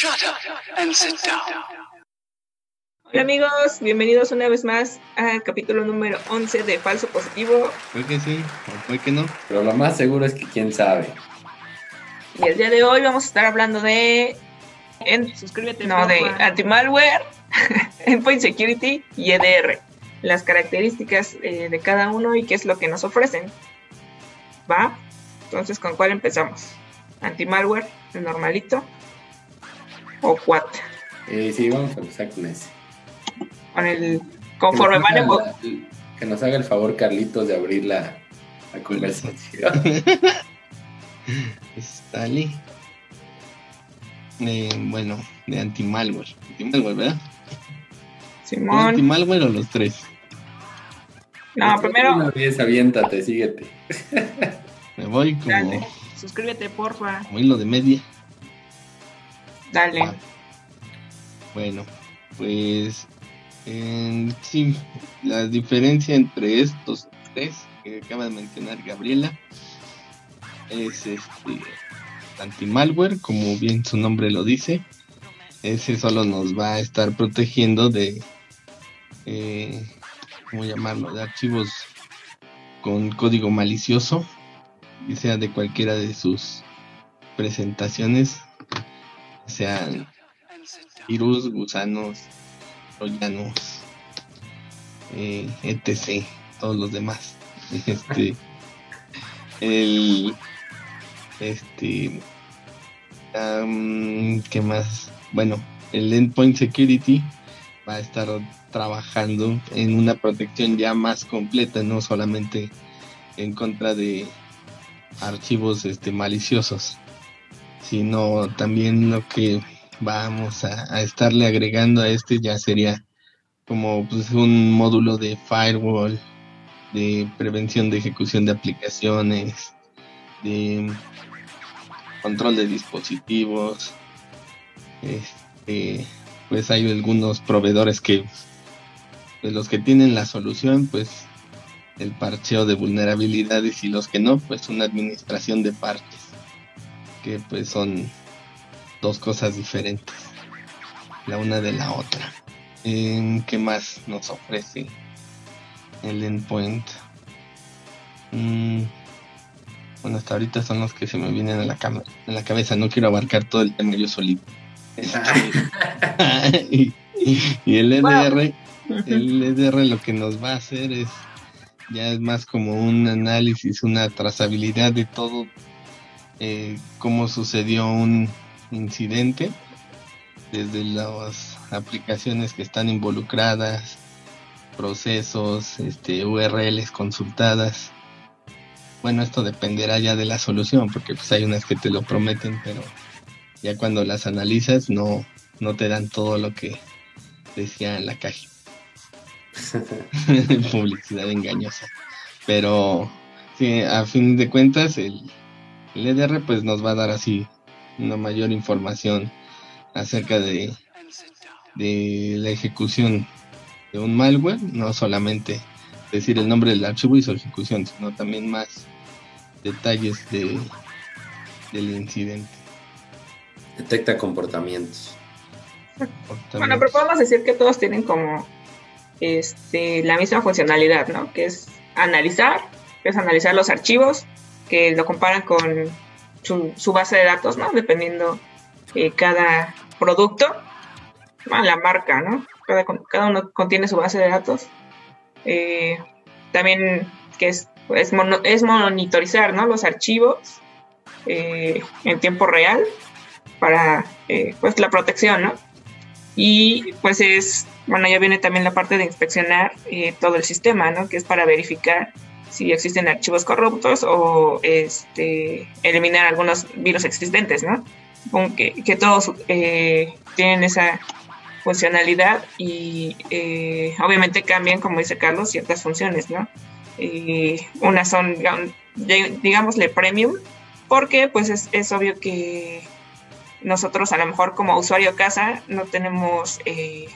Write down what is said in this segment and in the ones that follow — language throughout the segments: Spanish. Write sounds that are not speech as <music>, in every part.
Shut up and sit down. Hola amigos, bienvenidos una vez más al capítulo número 11 de Falso Positivo. Fue que sí, o fue que no. Pero lo más seguro es que quién sabe. Y el día de hoy vamos a estar hablando de... En, Suscríbete. no, de anti-malware, <laughs> endpoint security y EDR. Las características eh, de cada uno y qué es lo que nos ofrecen. ¿Va? Entonces, ¿con cuál empezamos? ¿Anti-malware, el normalito? ¿O what? Eh, sí, vamos a empezar con ese. Con el... Conforme que nos van haga evo- la- Que nos haga el favor, Carlitos, de abrir la, la conversación. <laughs> Stali. Eh, bueno, de anti-malware. Anti-malware, ¿verdad? Simón. ¿Anti-malware o los tres? No, primero... Una vez, aviéntate, síguete. <laughs> Me voy como, Dale. Suscríbete, porfa. como hilo de media. Dale. Bueno, pues en sí, la diferencia entre estos tres que acaba de mencionar Gabriela es este anti-malware, como bien su nombre lo dice. Ese solo nos va a estar protegiendo de, eh, ¿cómo llamarlo? De archivos con código malicioso, y sea de cualquiera de sus presentaciones, sean virus, gusanos, troyanos, eh, etc. Todos los demás. <laughs> Este, el, este, ¿qué más? Bueno, el Endpoint Security va a estar trabajando en una protección ya más completa, no solamente en contra de archivos este, maliciosos, sino también lo que vamos a, estarle agregando a este ya sería como pues, un módulo de firewall, de prevención de ejecución de aplicaciones, de control de dispositivos. Este, pues hay algunos proveedores que de los que tienen la solución, pues el parcheo de vulnerabilidades y los que no, pues una administración de parches, que pues son dos cosas diferentes, la una de la otra. ¿En ¿Qué más nos ofrece el endpoint? Mm, bueno, hasta ahorita son los que se me vienen a la, cama, en la cabeza. No quiero abarcar todo el tema yo solito. Y, <laughs> y el EDR, el EDR lo que nos va a hacer es ya es más como un análisis, una trazabilidad de todo, eh, cómo sucedió un incidente, desde las aplicaciones que están involucradas, procesos, este, URLs consultadas. Bueno, esto dependerá ya de la solución, porque pues hay unas que te lo prometen, pero ya cuando las analizas no, no te dan todo lo que decía en la caja. <laughs> <laughs> Publicidad engañosa. Pero sí, a fin de cuentas el, el EDR pues nos va a dar así una mayor información acerca de, de la ejecución de un malware, no solamente decir el nombre del archivo y su ejecución, sino también más detalles de, del incidente. Detecta comportamientos. Bueno, pero podemos decir que todos tienen como este la misma funcionalidad, ¿no? Que es analizar, que es analizar los archivos, que lo comparan con su, su base de datos, ¿no? Dependiendo eh, cada producto, bueno, la marca, ¿no? Cada, cada uno contiene su base de datos. Eh, también que es, es, mono- es monitorizar, ¿no? Los archivos eh, en tiempo real para eh, pues la protección, ¿no? Y pues es, bueno, ya viene también la parte de inspeccionar eh, todo el sistema, ¿no? Que es para verificar si existen archivos corruptos o este, eliminar algunos virus existentes, ¿no? Que, que todos eh, tienen esa funcionalidad y eh, obviamente cambian, como dice Carlos, ciertas funciones, ¿no? Eh, unas son, digámosle, premium, porque pues es, es obvio que nosotros a lo mejor como usuario casa no tenemos eh,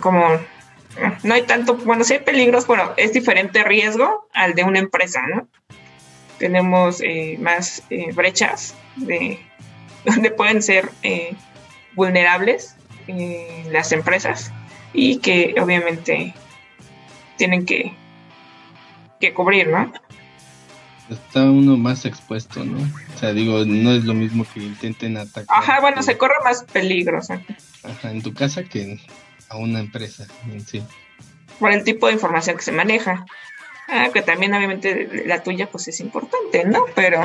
como no hay tanto, bueno, sí hay peligros, pero es diferente riesgo al de una empresa, ¿no? Tenemos eh, más eh, brechas de, <laughs> donde pueden ser eh, vulnerables las empresas y que obviamente tienen que, que cubrir, ¿no? Está uno más expuesto, ¿no? O sea, digo, no es lo mismo que intenten atacar. Ajá, bueno, se corre más peligro. Ajá, en tu casa que a una empresa en sí. Por el tipo de información que se maneja. Ah, que también obviamente la tuya pues es importante, ¿no? Pero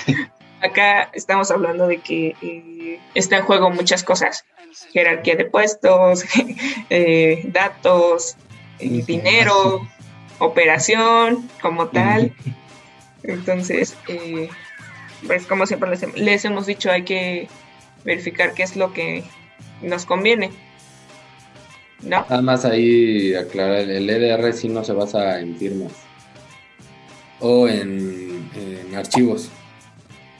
<laughs> acá estamos hablando de que eh, está en juego muchas cosas. Jerarquía de puestos, <laughs> eh, datos, eh, dinero, operación como tal. Entonces, pues como siempre les, les hemos dicho, hay que verificar qué es lo que nos conviene. ¿No? Nada más ahí aclarar, el EDR sí no se basa en firmas o en, archivos.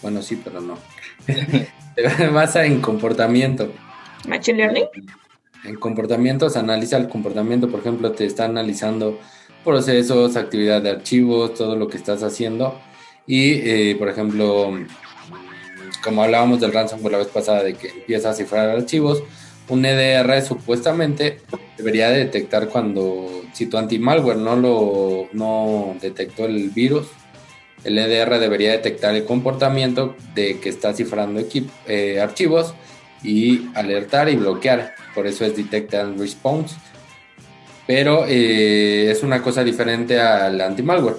Bueno, sí, pero no. se basa en comportamiento. Machine Learning. En comportamientos, analiza el comportamiento, por ejemplo, te está analizando procesos, actividad de archivos, todo lo que estás haciendo. Y, eh, por ejemplo, como hablábamos del ransomware la vez pasada, de que empieza a cifrar archivos, un EDR supuestamente debería detectar cuando, si tu anti-malware no lo no detectó el virus, el EDR debería detectar el comportamiento de que está cifrando eh, archivos y alertar y bloquear. Por eso es Detect and Response. Pero eh, es una cosa diferente al anti-malware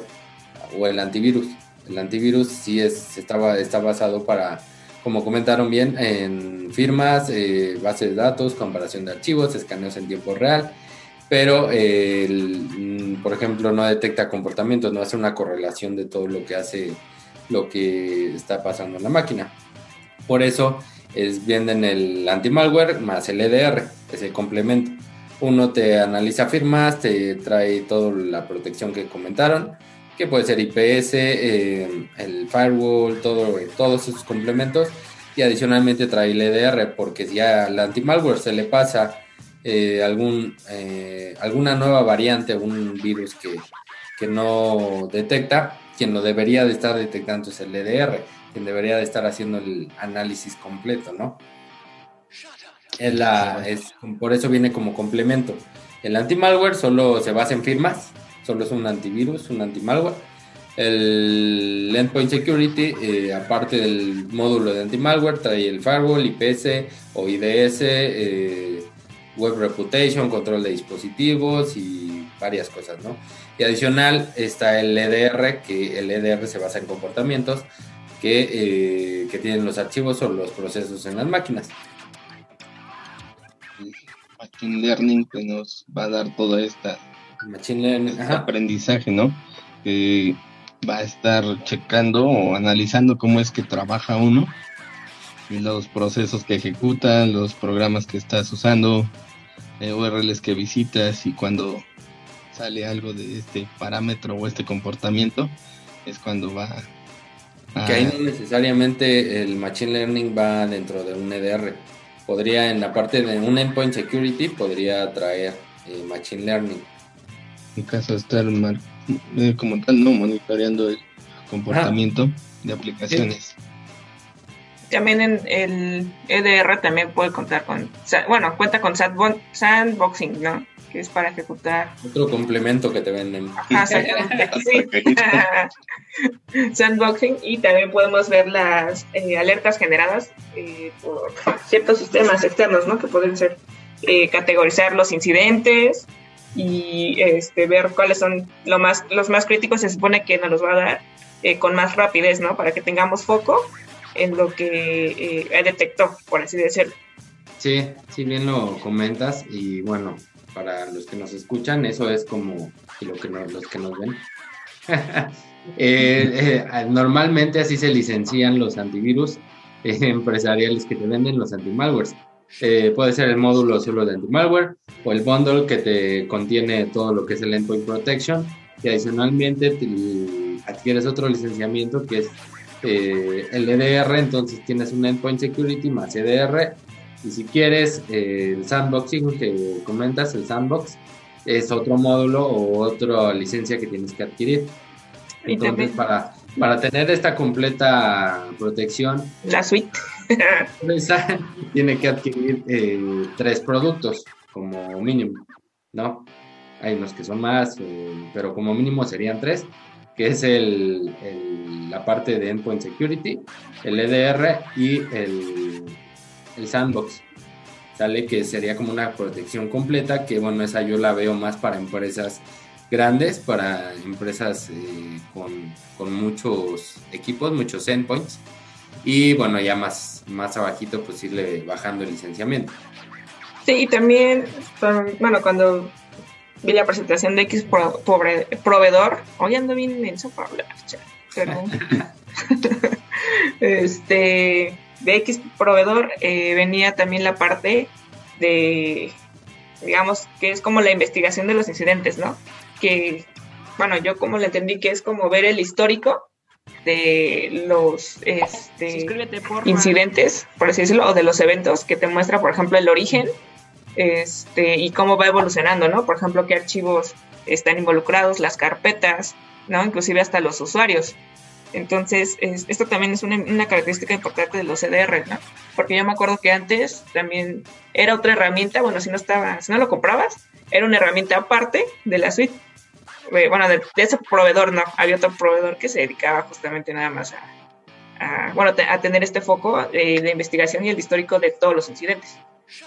o el antivirus. El antivirus sí es, está, está basado para como comentaron bien, en firmas, eh, bases de datos, comparación de archivos, escaneos en tiempo real, pero, mm, por ejemplo, no detecta comportamientos, no hace una correlación de todo lo que hace, lo que está pasando en la máquina. Por eso es bien en el anti-malware más el EDR, ese complemento. Uno te analiza firmas, te trae toda la protección que comentaron, que puede ser IPS, eh, el firewall, todo, todos esos complementos. Y adicionalmente trae el EDR, porque si al anti-malware se le pasa eh, algún, eh, alguna nueva variante, un virus que, que, no detecta, quien lo debería de estar detectando es el EDR, quien debería de estar haciendo el análisis completo, ¿no? Es la, es, por eso viene como complemento. El anti-malware solo se basa en firmas, solo es un antivirus, un anti-malware. El Endpoint Security, eh, aparte del módulo de anti-malware, trae el firewall, IPS o IDS, eh, Web Reputation, control de dispositivos y varias cosas, ¿no? Y adicional está el EDR, que el EDR se basa en comportamientos que, eh, que tienen los archivos o los procesos en las máquinas. Machine Learning que nos va a dar toda esta Machine Learning, aprendizaje, ¿no? Que va a estar checando o analizando cómo es que trabaja uno y los procesos que ejecuta, los programas que estás usando, eh, URLs que visitas y cuando sale algo de este parámetro o este comportamiento es cuando va a... Que ahí no necesariamente el Machine Learning va dentro de un EDR. Podría en la parte de un Endpoint Security podría traer eh, Machine Learning en caso de estar eh, como tal, no monitoreando el comportamiento de aplicaciones. También en el EDR también puede contar con, bueno, cuenta con sandboxing, ¿no? Que es para ejecutar. Otro complemento que te venden. <laughs> <laughs> sandboxing y también podemos ver las eh, alertas generadas eh, por ciertos sistemas externos, ¿no? Que pueden ser categorizar los incidentes, y este, ver cuáles son lo más, los más críticos, se supone que nos los va a dar eh, con más rapidez, ¿no? Para que tengamos foco en lo que eh, detectó, por así decirlo. Sí, sí, bien lo comentas y bueno, para los que nos escuchan, eso es como lo que los que nos ven. <laughs> Eh, normalmente así se licencian los antivirus empresariales que te venden los antimalwares. Eh, puede ser el módulo solo de anti-malware o el bundle que te contiene todo lo que es el endpoint protection y adicionalmente te adquieres otro licenciamiento que es eh, el EDR, entonces tienes un endpoint security más EDR y si quieres eh, el sandboxing que comentas, el sandbox es otro módulo o otra licencia que tienes que adquirir. Entonces, para, para tener esta completa protección, la suite <laughs> empresa tiene que adquirir eh, tres productos como mínimo, ¿no? Hay unos que son más, eh, pero como mínimo serían tres, que es el, la parte de Endpoint Security, el EDR y el, el Sandbox. Sale que sería como una protección completa, que bueno, esa yo la veo más para empresas grandes, para empresas eh, con, con, muchos equipos, muchos endpoints. Y bueno, ya más, más abajito, pues irle bajando el licenciamiento. Sí, y también, bueno, cuando vi la presentación de X proveedor, hoy ando bien inmenso para hablar, pero <laughs> <laughs> este, de X proveedor eh, venía también la parte de, digamos, que es como la investigación de los incidentes, ¿no? Que, bueno, yo como le entendí que es como ver el histórico de los este, incidentes, por así decirlo, o de los eventos que te muestra, por ejemplo, el origen este, y cómo va evolucionando, ¿no? Por ejemplo, qué archivos están involucrados, las carpetas, ¿no? Inclusive hasta los usuarios. Entonces, esto también es una, característica importante de los CDR, ¿no? Porque yo me acuerdo que antes también era otra herramienta, bueno, si no estaba, si no lo comprabas, era una herramienta aparte de la suite. Eh, bueno, de, ese proveedor, no, había otro proveedor que se dedicaba justamente nada más a, bueno, a tener este foco de, de investigación y el histórico de todos los incidentes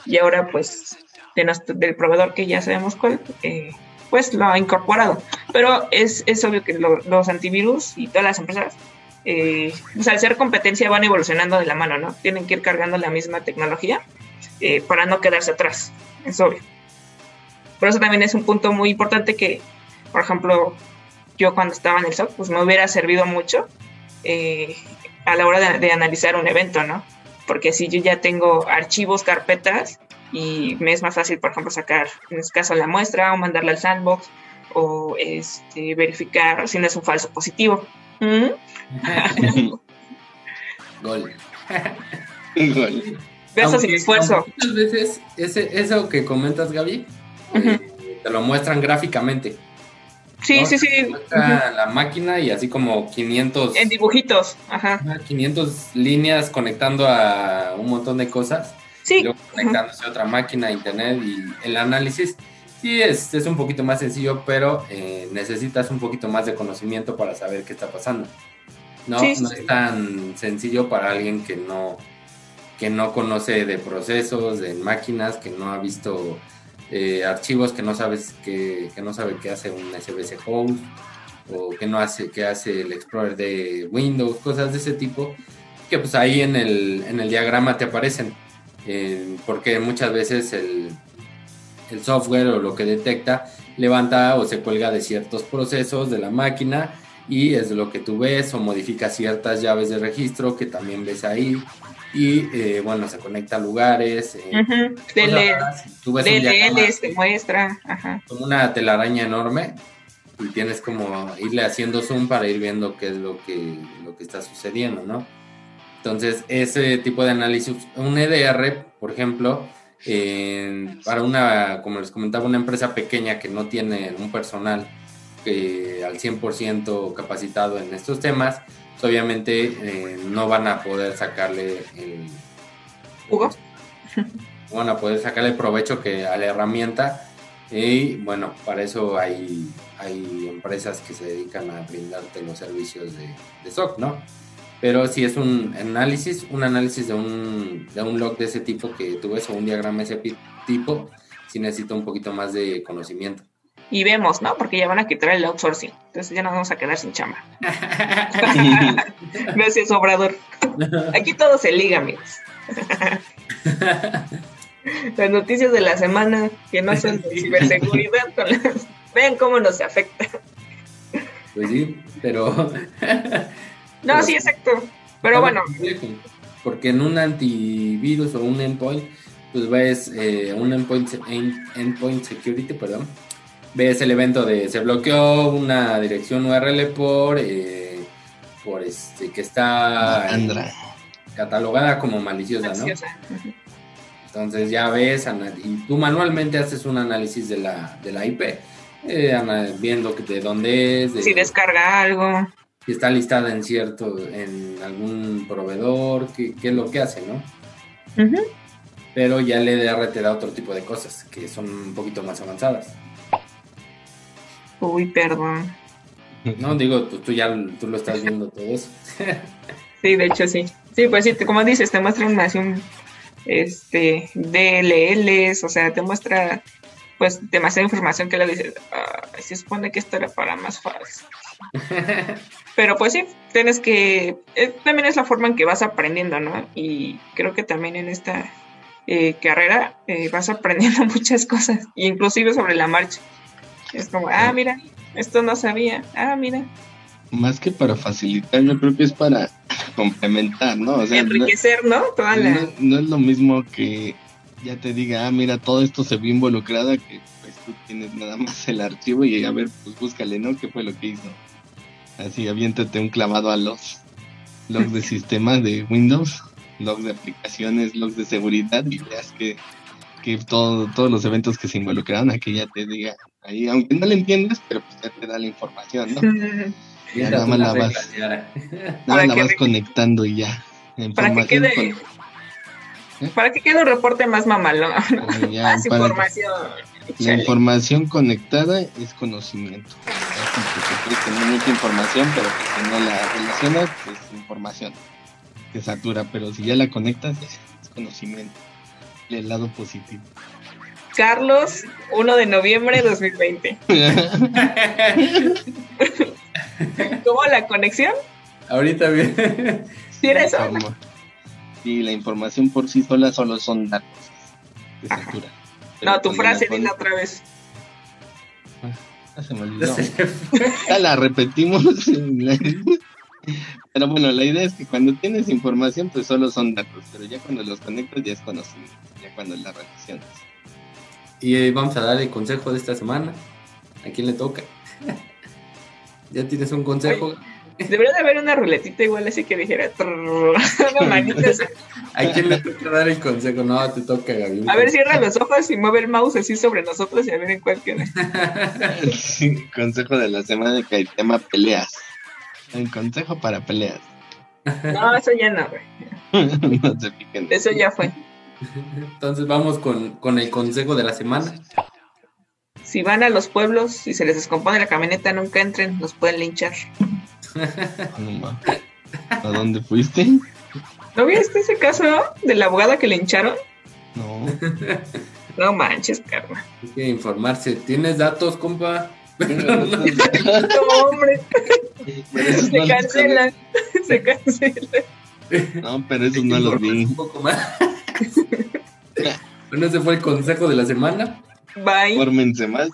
y ahora pues del proveedor que ya sabemos cuál, eh, pues lo ha incorporado. Pero es, es obvio que los antivirus y todas las empresas, eh, pues al ser competencia van evolucionando de la mano, ¿no? Tienen que ir cargando la misma tecnología eh, para no quedarse atrás, es obvio. Por eso también es un punto muy importante que, por ejemplo, yo cuando estaba en el SOC, pues me hubiera servido mucho a la hora de analizar un evento, ¿no? porque si yo ya tengo archivos, carpetas, y me es más fácil, por ejemplo, sacar, en este caso, la muestra o mandarla al sandbox o este, verificar si no es un falso positivo. ¿Mm? <laughs> Gol. <laughs> Gol. Besos sin esfuerzo. Muchas veces ese, eso que comentas, Gaby, eh, te lo muestran gráficamente. Sí, sí, sí. La máquina y así como 500... En dibujitos, ajá. 500 líneas conectando a un montón de cosas. Sí. Y luego conectándose a otra máquina, internet y el análisis. Sí, es, es un poquito más sencillo, pero eh, necesitas un poquito más de conocimiento para saber qué está pasando. No, no es tan sencillo para alguien que no, que no conoce de procesos, de máquinas, que no ha visto eh, archivos que no sabes que, no sabe qué hace un SBC host o que no hace qué hace el Explorer de Windows, cosas de ese tipo, que pues ahí en el, en el diagrama te aparecen, eh, porque muchas veces el, el software o lo que detecta levanta o se cuelga de ciertos procesos de la máquina y es lo que tú ves o modifica ciertas llaves de registro que también ves ahí y eh, bueno, se conecta a lugares. Eh, DLL, muestra. Como una telaraña enorme y tienes como irle haciendo zoom para ir viendo qué es lo que, lo que está sucediendo, ¿no? Entonces, ese tipo de análisis, un EDR, por ejemplo, para una, como les comentaba, una empresa pequeña que no tiene un personal que al 100% capacitado en estos temas, obviamente eh, no van a poder sacarle el jugo. <laughs> Van a poder sacarle provecho que a la herramienta y bueno, para eso hay, hay empresas que se dedican a brindarte los servicios de, de SOC, ¿no? Pero si es un análisis, un análisis de un, de un log de ese tipo que tú ves o un diagrama de ese tipo, sí necesita un poquito más de conocimiento y vemos, ¿no? Porque ya van a quitar el outsourcing. Entonces ya nos vamos a quedar sin chamba. <laughs> Gracias, Obrador. Aquí todo se liga, amigos. las noticias de la semana que no son de ciberseguridad, vean cómo nos afecta. Pues sí, pero... no, sí, exacto. Pero bueno. Porque en un antivirus o un endpoint, pues ves eh, un endpoint, endpoint security, perdón, ves el evento de se bloqueó una dirección URL por eh, por este que está catalogada como maliciosa, ¿no? Entonces ya ves y tú manualmente haces un análisis de la, de la IP, eh, viendo de dónde es. si descarga algo. si está listada en cierto, en algún proveedor, qué, es lo que hace, ¿no? Pero ya el EDR te da otro tipo de cosas que son un poquito más avanzadas. Uy, perdón. <laughs> No, digo, tú, ya tú lo estás viendo todo eso. <laughs> sí, de hecho sí. Sí, pues sí, como dices, te muestra un este, DLLs, o sea, te muestra pues demasiada información que le dices, se supone que esto era para más fácil. <laughs> Pero pues sí, tienes que, eh, también es la forma en que vas aprendiendo, ¿no? Y creo que también en esta eh, carrera eh, vas aprendiendo muchas cosas, inclusive sobre la marcha. Es como, ah, mira, esto no sabía, ah, mira. Más que para facilitar, yo creo que es para <laughs> complementar, ¿no? O sea, Enriquecer, ¿no? no, es lo mismo que ya te diga, ah, mira, todo esto se vio involucrada, que pues tú tienes nada más el archivo y a ver, pues búscale, ¿no? ¿Qué fue lo que hizo? Así, aviéntate un clavado a los logs de <laughs> sistema de Windows, logs de aplicaciones, logs de seguridad y veas que, que todo, todos los eventos que se involucraron, aquí ya te diga, ahí, aunque no le entiendas, pero pues ya te da la información, ¿no? <laughs> ya nada más la vas, nada la vas conectando y ya. Para que quede... ¿Eh? Para que quede un reporte más mamalón. <laughs> más información. La información conectada es conocimiento. Que tener mucha información, pero que no la relacionas, es información que satura. Pero si ya la conectas, es conocimiento. El lado positivo. Carlos, 1 de noviembre de 2020. <laughs> ¿Cómo la conexión? Ahorita bien. ¿Sí era eso? y la información por sí sola solo son datos No, tu frase, dila otra vez. Ah, se me olvidó. ya la repetimos. <laughs> pero bueno, la idea es que cuando tienes información, pues solo son datos, pero ya cuando los conectas ya es conocimiento, ya cuando la relacionas. Y vamos a dar el consejo de esta semana. ¿A quién le toca? <laughs> ¿Ya tienes un consejo? Debería de haber una ruletita igual así que dijera. <laughs> ¿A quién le toca dar el consejo? No, te toca, Gaby. A ver, cierra los ojos y mueve el mouse así sobre nosotros y a ver en cuál queda. <laughs> consejo de la semana que el tema peleas. El consejo para peleas. No, eso ya no, güey. no se piquen. Eso ya fue. Entonces vamos con, con el consejo de la semana. Si van a los pueblos y se les descompone la camioneta, nunca entren, los pueden linchar. <laughs> ¿A dónde fuiste? ¿No viste ese caso de la abogada que le hincharon? No. No manches, carnal. Hay que informarse. ¿Tienes datos, compa? no, hombre. <laughs> Se cancela. Se cancela. No, pero eso no lo vi. Un poco más. <laughs> bueno, ese fue el consejo de la semana. Bye. Fórmense más.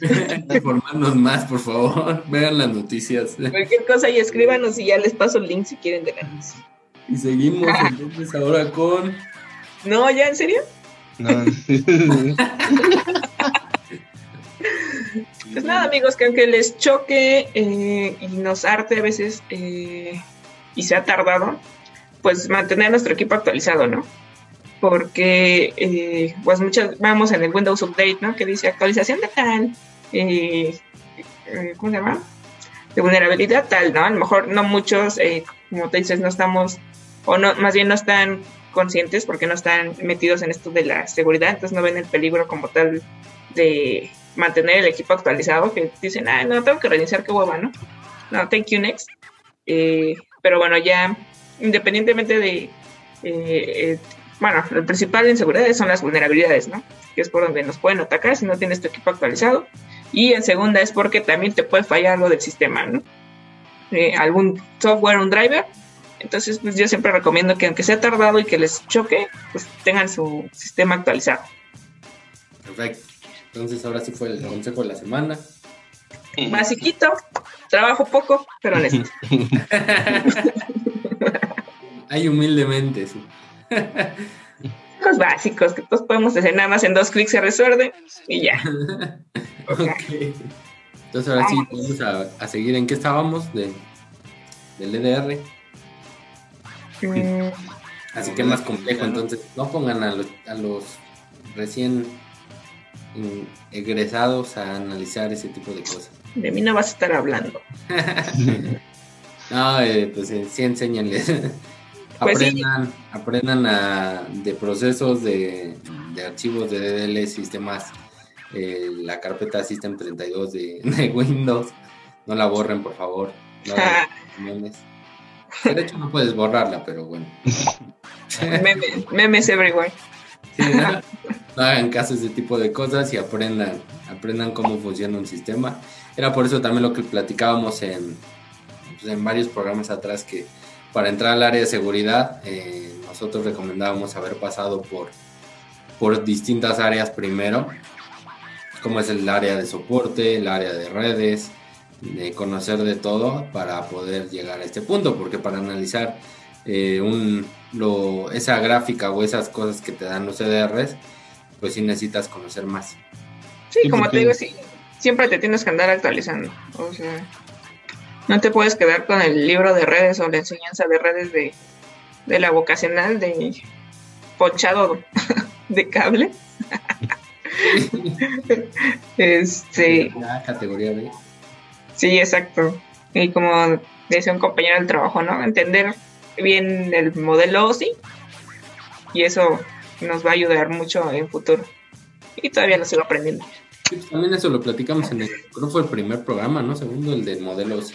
<laughs> Informarnos más, por favor. Vean las noticias. Cualquier cosa y escríbanos y ya les paso el link si quieren de ganas. Y seguimos entonces ahora con. No, ¿ya en serio? No. <laughs> pues nada, amigos, que aunque les choque eh, y nos arte a veces eh, y se ha tardado, pues mantener nuestro equipo actualizado, ¿no? Porque eh, pues muchas vamos en el Windows Update, ¿no? Que dice actualización de tal, eh, eh, ¿cómo se llama? De vulnerabilidad tal, ¿no? A lo mejor no muchos, como te dices, no estamos, o no, más bien no están conscientes porque no están metidos en esto de la seguridad, entonces no ven el peligro como tal de mantener el equipo actualizado, que dicen, ah, no, tengo que reiniciar, qué hueva, ¿no? No, thank you, next. pero bueno, ya independientemente de bueno, el principal en seguridad son las vulnerabilidades, ¿no? Que es por donde nos pueden atacar si no tienes tu equipo actualizado. Y en segunda es porque también te puede fallar algo del sistema, ¿no? Eh, algún software, un driver. Entonces, pues yo siempre recomiendo que aunque sea tardado y que les choque, pues tengan su sistema actualizado. Perfecto. Entonces ahora sí fue el consejo de la semana. Basiquito, trabajo poco, pero honesto. <laughs> Hay humildemente, sí. <laughs> Los básicos que todos podemos hacer nada más en dos clics se resuelve y ya. <laughs> Entonces ahora sí, vamos a, seguir en qué estábamos de, del EDR. Mm. Así que es más complejo, entonces no pongan a los, a los recién egresados a analizar ese tipo de cosas. De mí no vas a estar hablando. <laughs> No, eh, pues eh, sí, enséñenles. Pues aprendan, aprendan a, de procesos de, archivos de DDL, sistemas, eh, la carpeta System 32 de, <laughs> de, Windows. No la borren, por favor. No <laughs> de hecho, no puedes borrarla, pero bueno. <laughs> memes everywhere. no, hagan caso de ese tipo de cosas y aprendan, aprendan cómo funciona un sistema. Era por eso también lo que platicábamos en, pues, en varios programas atrás que para entrar al área de seguridad eh, nosotros recomendábamos haber pasado por, por distintas áreas primero, como es el área de soporte, el área de redes, de conocer de todo para poder llegar a este punto, porque para analizar eh, un, lo, esa gráfica o esas cosas que te dan los CDRs, pues sí necesitas conocer más. Sí, como te digo, sí, siempre te tienes que andar actualizando. O sea, no te puedes quedar con el libro de redes o la enseñanza de redes de, la vocacional de ponchado <laughs> de cable. <laughs> este. categoría B. Sí, exacto. Y como decía un compañero del trabajo, ¿no? Entender bien el modelo OSI y eso nos va a ayudar mucho en futuro. Y todavía lo sigo aprendiendo. Pues también eso lo platicamos en el, creo fue el primer programa, ¿no? Segundo, el del modelo OSI.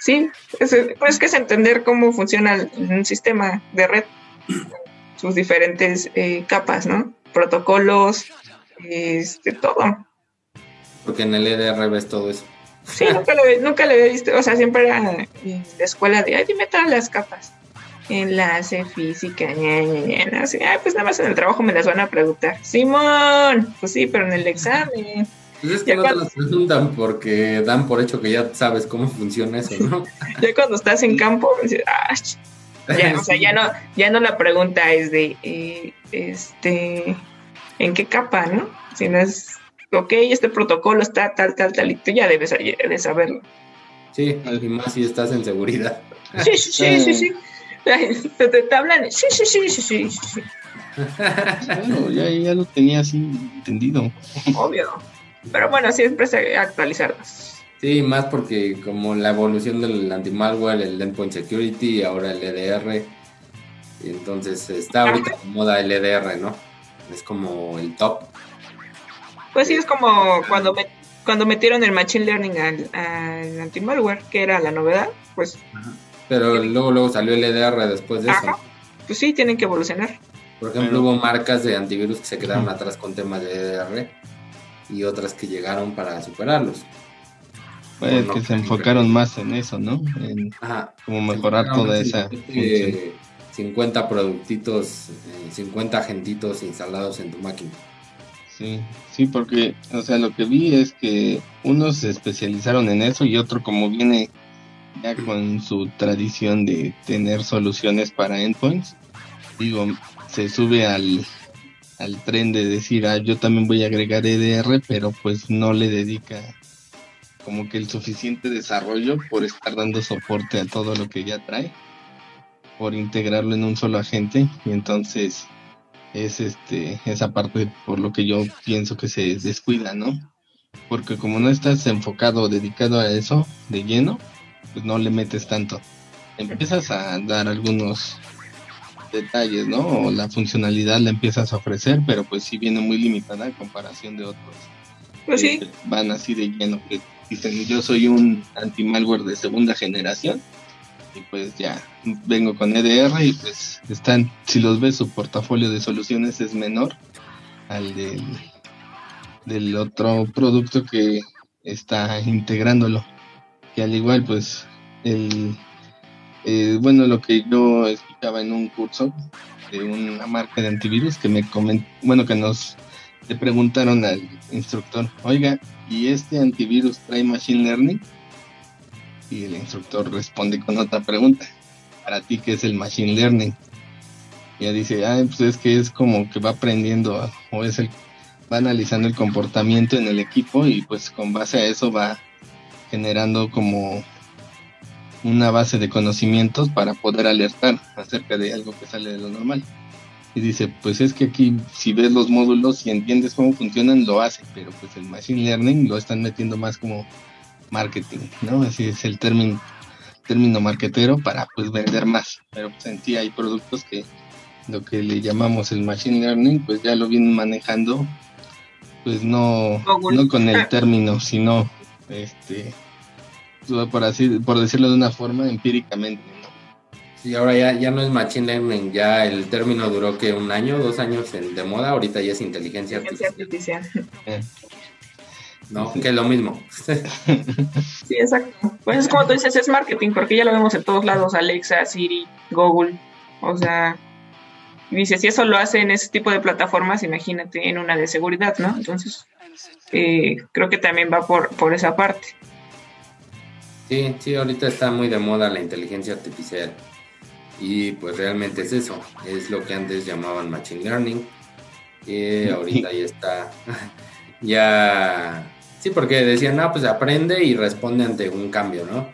Sí, es, pues que es entender cómo funciona un sistema de red, sus diferentes eh, capas, ¿no? Protocolos, este, todo. Porque en el EDR ves todo eso. Sí, nunca lo, nunca lo había visto, o sea, siempre era en la escuela de, ay, dime todas las capas. Enlace, física, ña, ña, ña, así, ay, pues nada más en el trabajo me las van a preguntar. Simón, pues sí, pero en el examen. Pues es que no te las preguntan porque dan por hecho que ya sabes cómo funciona eso, ¿no? <laughs> ya cuando estás en campo, ah, ya, o sea, ya no, ya no la pregunta es de, eh, este, ¿en qué capa, no? Si no es, ok, este protocolo está tal, tal, tal, y tú ya debes de saberlo. Sí, y más si estás en seguridad. Sí, sí, sí, sí, sí. Te, te, hablan, sí, sí, sí, sí, sí. sí. Claro, ya, ya lo tenía así entendido. Obvio. Pero bueno, siempre se actualizarlas. Sí, más porque como la evolución del anti-malware, el endpoint security, ahora el EDR. Entonces está ahorita en moda el EDR, ¿no? Es como el top. Pues sí, es como cuando cuando metieron el machine learning al, al anti-malware, que era la novedad, pues... Pero luego, luego salió el EDR después de eso. Pues sí, tienen que evolucionar. Por ejemplo, hubo marcas de antivirus que se quedaron atrás con temas de EDR y otras que llegaron para superarlos. Pues que se enfocaron más en eso, ¿no? En como mejorar toda esa 50 productitos, 50 eh, agentitos instalados en tu máquina. Sí, sí, porque, o sea, lo que vi es que unos se especializaron en eso y otro como viene ya con su tradición de tener soluciones para endpoints, digo, se sube al, al tren de decir, ah, yo también voy a agregar EDR, pero pues no le dedica como que el suficiente desarrollo por estar dando soporte a todo lo que ya trae, por integrarlo en un solo agente, y entonces es este esa parte por lo que yo pienso que se descuida, ¿no? Porque como no estás enfocado, dedicado a eso de lleno, pues no le metes tanto. Empiezas a dar algunos detalles, ¿no? O la funcionalidad la empiezas a ofrecer, pero pues sí viene muy limitada en comparación de otros. Pues sí. van así de lleno, que dicen, yo soy un anti-malware de segunda generación y pues ya vengo con EDR y pues están, si los ves, su portafolio de soluciones es menor al del, del otro producto que está integrándolo. Y al igual, pues, el eh, bueno, lo que yo escuchaba en un curso de una marca de antivirus que me comentó, bueno, que nos le preguntaron al instructor, oiga, ¿y este antivirus trae machine learning? Y el instructor responde con otra pregunta, para ti, ¿qué es el machine learning? Y ella dice, ah, pues es que es como que va aprendiendo o es el, va analizando el comportamiento en el equipo y pues con base a eso va generando como una base de conocimientos para poder alertar acerca de algo que sale de lo normal. Y dice, pues es que aquí si ves los módulos y entiendes cómo funcionan, lo hace, pero pues el Machine Learning lo están metiendo más como marketing, ¿no? Así es el término, término marquetero para pues vender más. Pero pues en sí hay productos que lo que le llamamos el machine learning, pues ya lo vienen manejando, pues no, no con el término, sino este por así, por decirlo de una forma, empíricamente. Y ahora ya, ya no es machine learning, ya el término duró que un año, dos años de moda, ahorita ya es inteligencia, artificial. Eh. ¿no? Que es lo mismo. <laughs> sí, exacto. Pues es como tú dices, es marketing, porque ya lo vemos en todos lados, Alexa, Siri, Google. O sea, dice, si eso lo hace en ese tipo de plataformas, imagínate en una de seguridad, ¿no? Entonces, eh, creo que también va por, por esa parte. Sí, sí, ahorita está muy de moda la inteligencia artificial. Y pues realmente es eso, es lo que antes llamaban Machine Learning. Y ahorita ya está, <laughs> ya Sí, porque decían, no, pues aprende y responde ante un cambio, ¿no?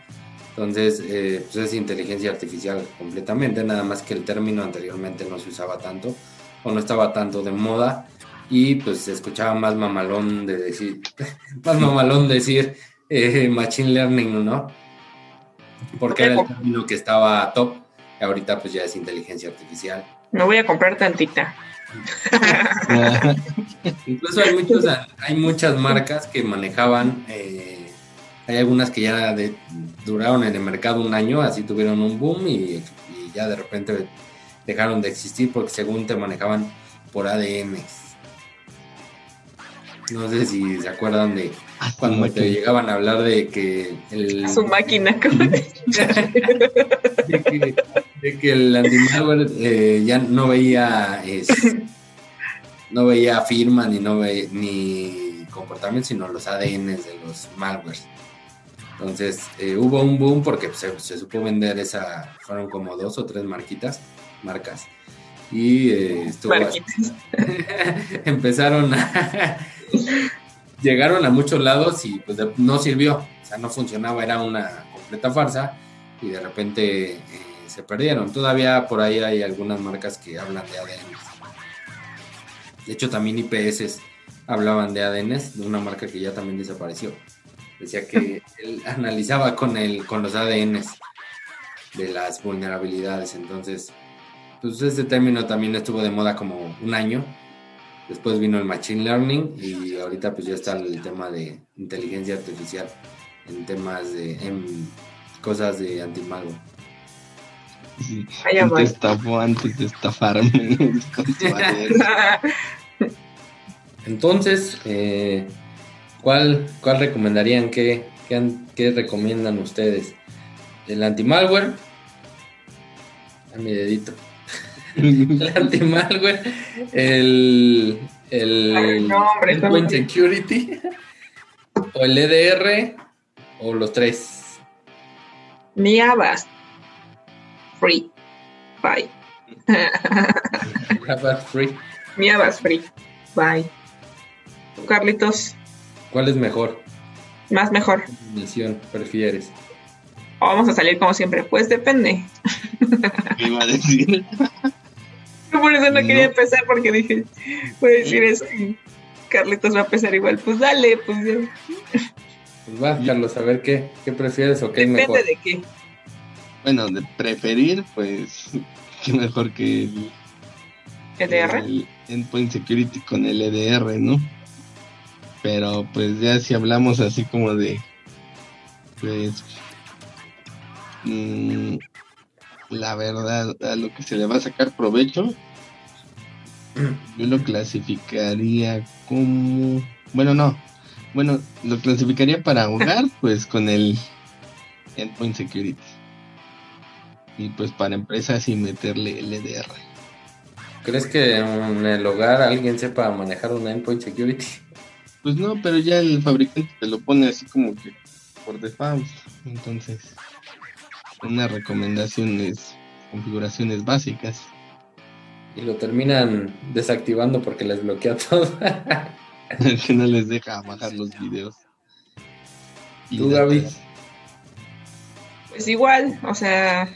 Entonces, eh, pues es inteligencia artificial completamente, nada más que el término anteriormente no se usaba tanto o no estaba tanto de moda y pues se escuchaba más mamalón de decir, <laughs> más mamalón decir eh, machine learning, ¿no? Porque era el término que estaba top y ahorita pues ya es inteligencia artificial. Me voy a comprar tantita. <laughs> Incluso hay, muchos, hay muchas marcas que manejaban, eh, hay algunas que ya duraron en el mercado un año, así tuvieron un boom y, ya de repente dejaron de existir porque según te manejaban por ADN. No sé si se acuerdan de cuando te llegaban a hablar de que el... Su máquina. <laughs> de, que, el anti-malware eh, ya no veía <laughs> no veía firma ni no ve, ni comportamiento, sino los ADNs de los malwares. Entonces eh, hubo un boom porque se, supo vender esa, fueron como dos o tres marquitas, marcas. Y eh, estuvo <laughs> empezaron a <laughs> llegaron a muchos lados y pues no sirvió, o sea, no funcionaba, era una completa farsa y de repente eh, se perdieron. Todavía por ahí hay algunas marcas que hablan de ADN. De hecho, también IPS hablaban de ADNs, de una marca que ya también desapareció. Decía que <laughs> él analizaba con, el, con los ADNs de las vulnerabilidades. Entonces, pues este término también estuvo de moda como un año Después vino el Machine Learning y ahorita pues ya está el tema de inteligencia artificial en temas de en cosas de antimago. Sí, te estafó antes de estafarme <laughs> Entonces, eh, ¿cuál, ¿cuál recomendarían? ¿Qué, qué, recomiendan ustedes? ¿El antimalware? A mi dedito. <laughs> el anti-malware, el, el endpoint security, o el EDR, o los tres. Ni Avast. Free. Bye. <laughs> Avast Free. Mi Avast Free. Bye. Carlitos. ¿Cuál es mejor? Más mejor. ¿Qué misión prefieres? vamos a salir como siempre? Pues depende. <laughs> ¿Qué iba a decir? <laughs> Por eso no, quería empezar porque dije, voy a decir eso Carlitos va a empezar igual. Pues dale, pues Pues va, Carlos, a ver qué, qué prefieres o qué Depende es mejor. de qué. Bueno, de preferir, pues, <laughs> qué mejor que el... ¿EDR? El Endpoint Security con el EDR, ¿no? Pero pues ya si hablamos así como de... Pues... Mmm, la verdad, a lo que se le va a sacar provecho, yo lo clasificaría como... Bueno, no. Bueno, lo clasificaría para hogar, <laughs> pues con el Endpoint Security. Y pues para empresas y meterle el EDR. ¿Crees que en el hogar alguien sepa manejar un Endpoint Security? Pues no, pero ya el fabricante te lo pone así como que por default. Entonces unas recomendaciones, configuraciones básicas. Y lo terminan desactivando porque les bloquea todo. <laughs> que no les deja bajar los videos. ¿Tú, Gaby? Pues igual, o sea,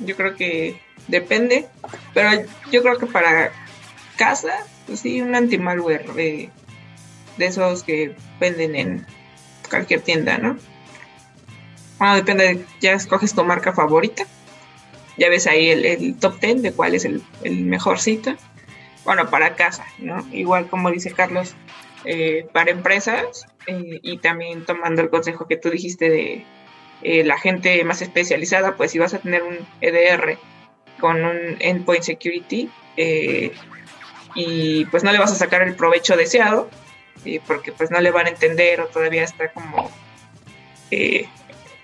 yo creo que depende, pero yo creo que para casa, pues sí, un anti-malware de, de esos que venden en cualquier tienda, ¿no? Ah, depende, ya escoges tu marca favorita. Ya ves ahí el, top 10 de cuál es el, el mejor cita. Bueno, para casa, ¿no? Igual como dice Carlos, eh, para empresas eh, y también tomando el consejo que tú dijiste de eh, la gente más especializada, pues si vas a tener un EDR con un endpoint security y pues no le vas a sacar el provecho deseado porque pues no le van a entender o todavía está como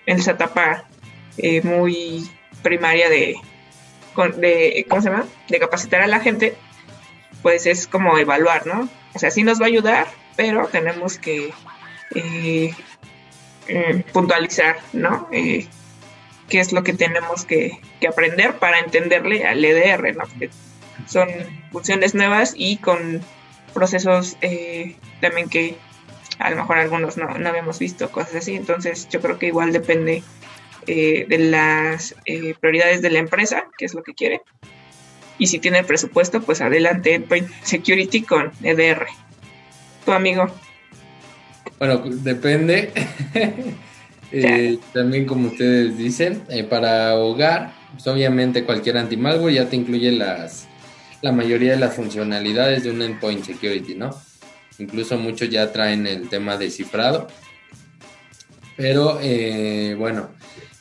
en esa etapa muy primaria de, de, ¿cómo se llama? De capacitar a la gente, pues es como evaluar, ¿no? O sea, sí nos va a ayudar, pero tenemos que eh, eh, puntualizar, ¿no? Eh, qué es lo que tenemos que, aprender para entenderle al EDR, ¿no? son funciones nuevas y con procesos también que a lo mejor algunos no, no habíamos visto, cosas así. Entonces yo creo que igual depende de las prioridades de la empresa, qué es lo que quiere, y si tiene el presupuesto, pues adelante Endpoint Security con EDR. Tu amigo. Bueno, depende. <laughs> Eh, también como ustedes dicen, eh, para hogar, pues obviamente cualquier anti-malware ya te incluye las, la mayoría de las funcionalidades de un endpoint security, ¿no? Incluso muchos ya traen el tema de cifrado. Pero eh, bueno,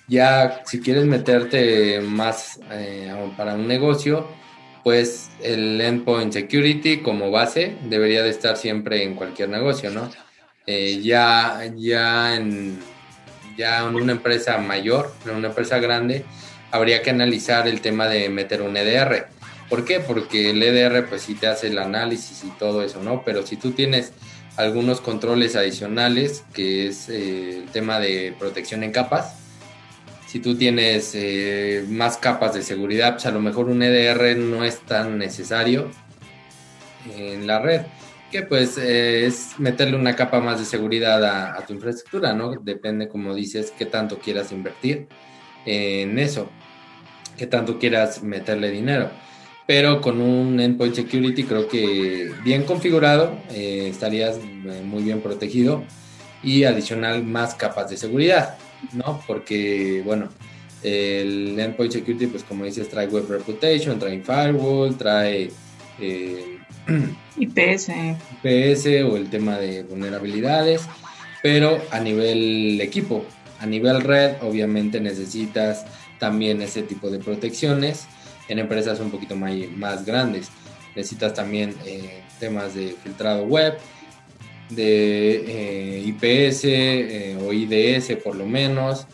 ya si quieres meterte más para un negocio, pues el endpoint security como base debería de estar siempre en cualquier negocio, ¿no? Eh, ya, ya, en, ya en una empresa mayor, en una empresa grande, habría que analizar el tema de meter un EDR. ¿Por qué? Porque el EDR pues sí te hace el análisis y todo eso, ¿no? Pero si tú tienes algunos controles adicionales, que es eh, el tema de protección en capas, si tú tienes eh, más capas de seguridad, pues a lo mejor un EDR no es tan necesario en la red, que pues eh, es meterle una capa más de seguridad a, tu infraestructura, ¿no? Depende, como dices, qué tanto quieras invertir en eso, qué tanto quieras meterle dinero. Pero con un endpoint security creo que bien configurado eh, estarías muy bien protegido y adicional más capas de seguridad. ¿no? Porque, bueno, el Endpoint Security, pues como dices, trae Web Reputation, trae Firewall, trae eh, IPS. IPS o el tema de vulnerabilidades, pero a nivel equipo, a nivel red, obviamente necesitas también ese tipo de protecciones en empresas un poquito más, más grandes. Necesitas también eh, temas de filtrado web, de eh, IPS eh, o IDS por lo menos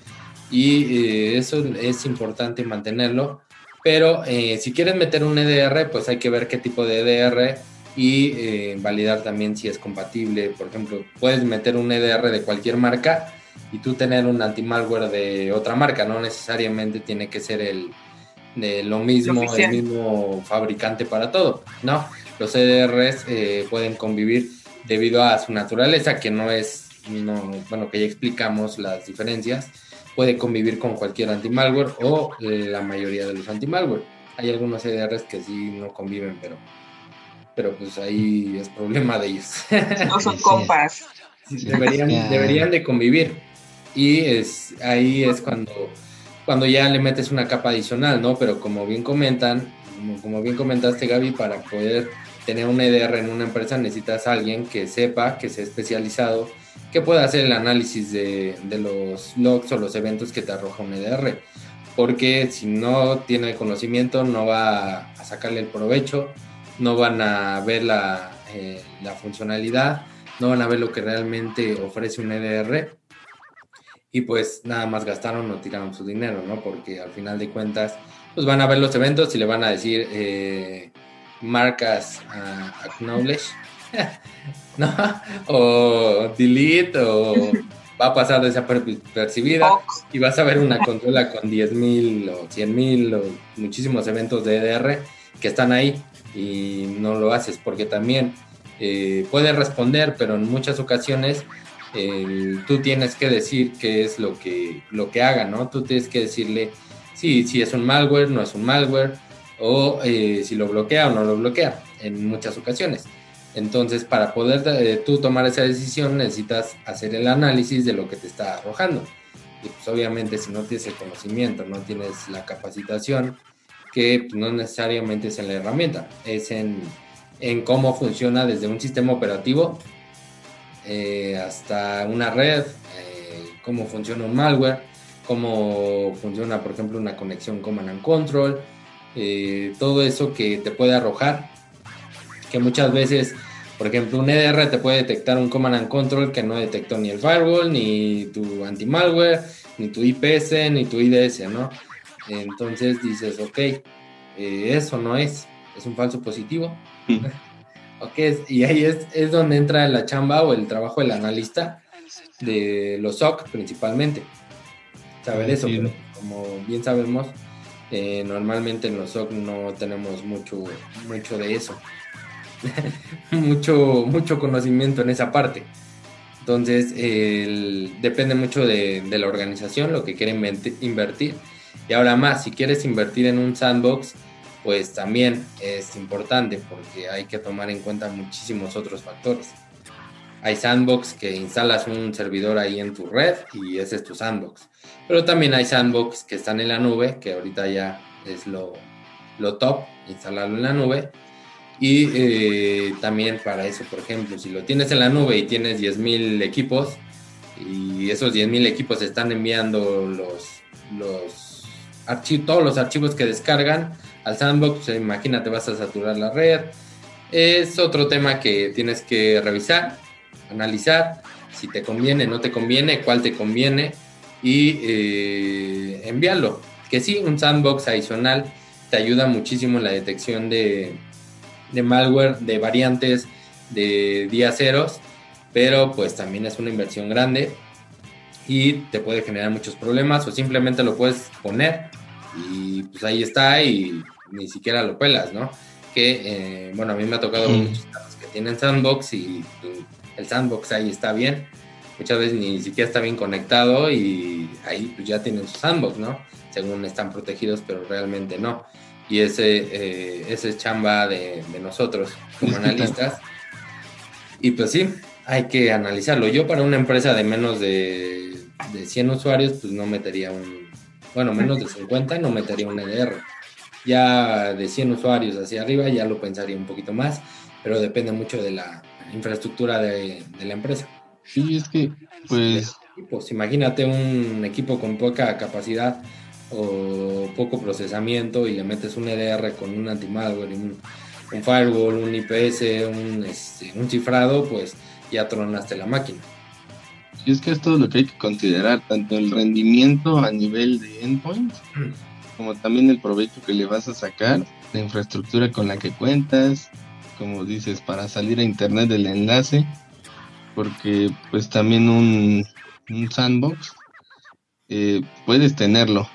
y eh, eso es importante mantenerlo pero si quieres meter un EDR pues hay que ver qué tipo de EDR y validar también si es compatible por ejemplo puedes meter un EDR de cualquier marca y tú tener un anti-malware de otra marca no necesariamente tiene que ser el de lo mismo el mismo fabricante para todo no los EDRs pueden convivir debido a su naturaleza, que no es, bueno, que ya explicamos las diferencias, puede convivir con cualquier anti-malware o la mayoría de los anti-malware. Hay algunos EDRs que sí no conviven, pero, pero pues ahí es problema de ellos. No son <laughs> compas. Deberían, deberían de convivir. Y es, ahí es cuando, cuando ya le metes una capa adicional, ¿no? Pero como bien comentan, como, bien comentaste Gaby, para poder tener un EDR en una empresa necesitas a alguien que sepa, que sea especializado, que pueda hacer el análisis de, los logs o los eventos que te arroja un EDR. Porque si no tiene el conocimiento, no va a sacarle el provecho, no van a ver la, eh, la funcionalidad, no van a ver lo que realmente ofrece un EDR y pues nada más gastaron o tiraron su dinero, ¿no? Porque al final de cuentas, pues van a ver los eventos y le van a decir, eh, marcas acknowledge, <laughs> ¿no? O delete, o va a pasar desapercibida y vas a ver una consola con 10.000 o 100.000 o muchísimos eventos de EDR que están ahí y no lo haces porque también eh, puede responder, pero en muchas ocasiones tú tienes que decir qué es lo que, lo que haga, ¿no? Tú tienes que decirle si, si es un malware, no es un malware, o eh, si lo bloquea o no lo bloquea en muchas ocasiones. Entonces, para poder eh, tú tomar esa decisión, necesitas hacer el análisis de lo que te está arrojando. Y pues obviamente si no tienes el conocimiento, no tienes la capacitación, que pues, no necesariamente es en la herramienta, es en, en cómo funciona desde un sistema operativo eh, hasta una red, eh, cómo funciona un malware, cómo funciona, por ejemplo, una conexión command and control, eh, todo eso que te puede arrojar, que muchas veces, por ejemplo, un EDR te puede detectar un command and control que no detectó ni el firewall, ni tu anti-malware, ni tu IPS, ni tu IDS, ¿no? Entonces dices, ok, eso no es, es un falso positivo. Y ahí es, donde entra la chamba o el trabajo del analista de los SOC principalmente. Saber eso, como bien sabemos, eh, normalmente en los SOC no tenemos mucho, mucho de eso. <laughs> mucho, mucho conocimiento en esa parte. Entonces, depende mucho de, de, la organización, lo que quieren invertir. Y ahora más, si quieres invertir en un sandbox, pues también es importante porque hay que tomar en cuenta muchísimos otros factores. Hay sandbox que instalas un servidor ahí en tu red y ese es tu sandbox. Pero también hay sandbox que están en la nube, que ahorita ya es lo, top, instalarlo en la nube. Y eh, también para eso, por ejemplo, si lo tienes en la nube y tienes 10.000 equipos y esos 10.000 equipos están enviando los, los archivos, todos los archivos que descargan, al sandbox, imagínate, vas a saturar la red. Es otro tema que tienes que revisar, analizar, si te conviene, no te conviene, cuál te conviene y eh, enviarlo. Que sí, un sandbox adicional te ayuda muchísimo en la detección de, de malware, de variantes, de días ceros, pero pues también es una inversión grande y te puede generar muchos problemas o simplemente lo puedes poner y pues ahí está y ni siquiera lo pelas, ¿no? Que, eh, bueno, a mí me ha tocado muchos que tienen sandbox y el sandbox ahí está bien, muchas veces ni siquiera está bien conectado y ahí pues ya tienen su sandbox, ¿no? Según están protegidos, pero realmente no. Y ese, eh, ese es chamba de, nosotros como <laughs> analistas. Y pues sí, hay que analizarlo. Yo para una empresa de menos de, de 100 usuarios, pues no metería un, bueno, menos de 50 no metería un EDR. Ya de 100 usuarios hacia arriba ya lo pensaría un poquito más, pero depende mucho de la infraestructura de, la empresa. Sí, es que, pues... Pues imagínate un equipo con poca capacidad o poco procesamiento y le metes un EDR con un anti-malware, un, un, firewall, un IPS, un, este, un cifrado, pues ya tronaste la máquina. Y es que es todo lo que hay que considerar, tanto el rendimiento a nivel de endpoint, como también el provecho que le vas a sacar, la infraestructura con la que cuentas, como dices, para salir a internet del enlace, porque pues también un, sandbox eh, puedes tenerlo,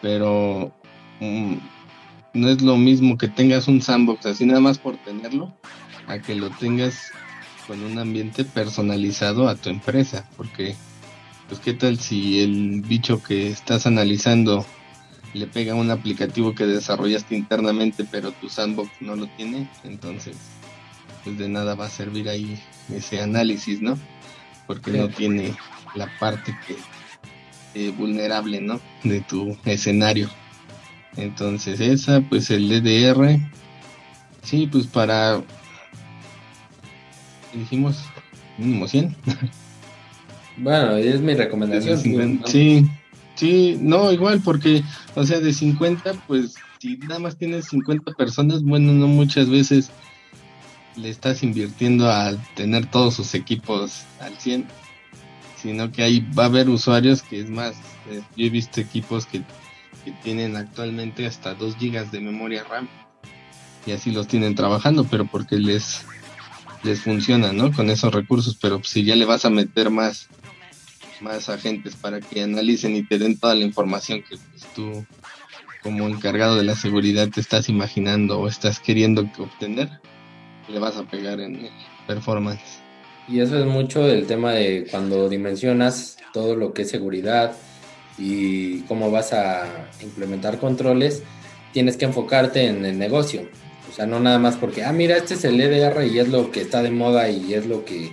pero mm, no es lo mismo que tengas un sandbox así nada más por tenerlo, a que lo tengas con un ambiente personalizado a tu empresa, porque pues qué tal si el bicho que estás analizando le pega un aplicativo que desarrollaste internamente pero tu sandbox no lo tiene, entonces pues de nada va a servir ahí ese análisis, ¿no? Porque no tiene la parte que eh, vulnerable, ¿no? De tu escenario. Entonces esa, pues el DDR, sí, pues para dijimos mínimo 100. Bueno, es mi recomendación. Sí, sí, no, igual, porque, o sea, de 50, pues, si nada más tienes 50 personas, bueno, no muchas veces le estás invirtiendo a tener todos sus equipos al 100, sino que ahí va a haber usuarios que es más, eh, yo he visto equipos que, que tienen actualmente hasta 2 gigas de memoria RAM y así los tienen trabajando, pero porque les les funciona, ¿no? Con esos recursos, pero si ya le vas a meter más, más agentes para que analicen y te den toda la información que pues, tú como encargado de la seguridad te estás imaginando o estás queriendo obtener, le vas a pegar en el performance. Y eso es mucho el tema de cuando dimensionas todo lo que es seguridad y cómo vas a implementar controles, tienes que enfocarte en el negocio. O sea, no nada más porque, ah, mira, este es el EDR y es lo que está de moda y es lo que,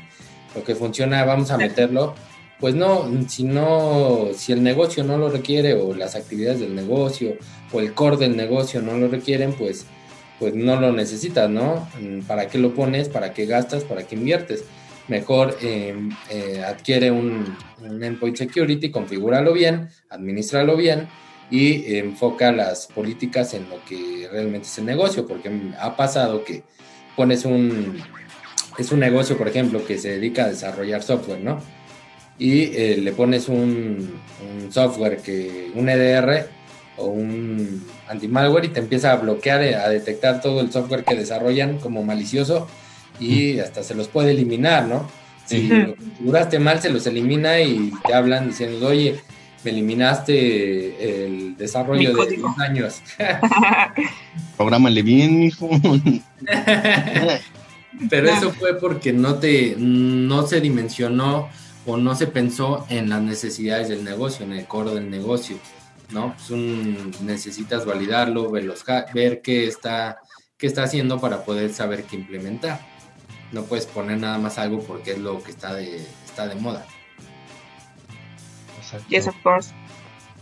lo que funciona, vamos a meterlo. pues no, si no, si el negocio no lo requiere o las actividades del negocio o el core del negocio no lo requieren, pues, pues no lo necesitas, ¿no? ¿Para qué lo pones? ¿Para qué gastas? ¿Para qué inviertes? Mejor em, eh, adquiere un, un, endpoint security, configúralo bien, administralo bien y enfoca las políticas en lo que realmente es el negocio, porque ha pasado que pones un, es un negocio, por ejemplo, que se dedica a desarrollar software, ¿no? Y eh, le pones un, software que, un EDR o un anti-malware y te empieza a bloquear, eh, a detectar todo el software que desarrollan como malicioso y hasta se los puede eliminar, ¿no? Si lo configuraste mal, se los elimina y te hablan diciendo, oye, me eliminaste el desarrollo de 10 años. <laughs> Prográmale bien, hijo. <laughs> Pero eso fue porque no te no se dimensionó o no se pensó en las necesidades del negocio, en el core del negocio, ¿no? Pues necesitas validarlo, ver qué está, qué está haciendo para poder saber qué implementar. No puedes poner nada más algo porque es lo que está de, está de moda. Yes, of course.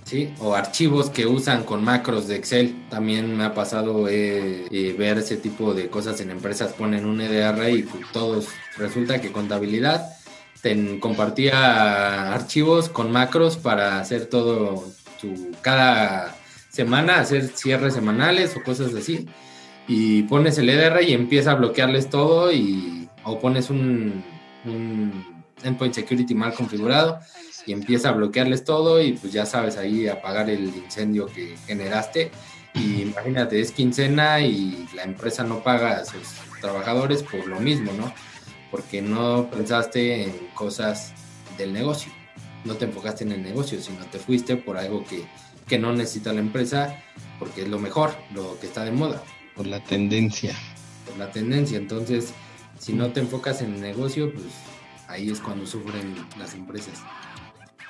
Sí, o archivos que usan con macros de Excel. También me ha pasado eh, eh, ver ese tipo de cosas en empresas. Ponen un EDR y pues, todos. Resulta que contabilidad te compartía archivos con macros para hacer todo tu. cada semana, hacer cierres semanales o cosas así. Y pones el EDR y empieza a bloquearles todo y. o pones un, un endpoint security mal configurado y empieza a bloquearles todo y pues ya sabes ahí apagar el incendio que generaste. Y imagínate, es quincena y la empresa no paga a sus trabajadores por lo mismo, ¿no? Porque no pensaste en cosas del negocio, no te enfocaste en el negocio, sino te fuiste por algo que, que no necesita la empresa porque es lo mejor, lo que está de moda. Por la tendencia. Por la tendencia, entonces si no te enfocas en el negocio, pues ahí es cuando sufren las empresas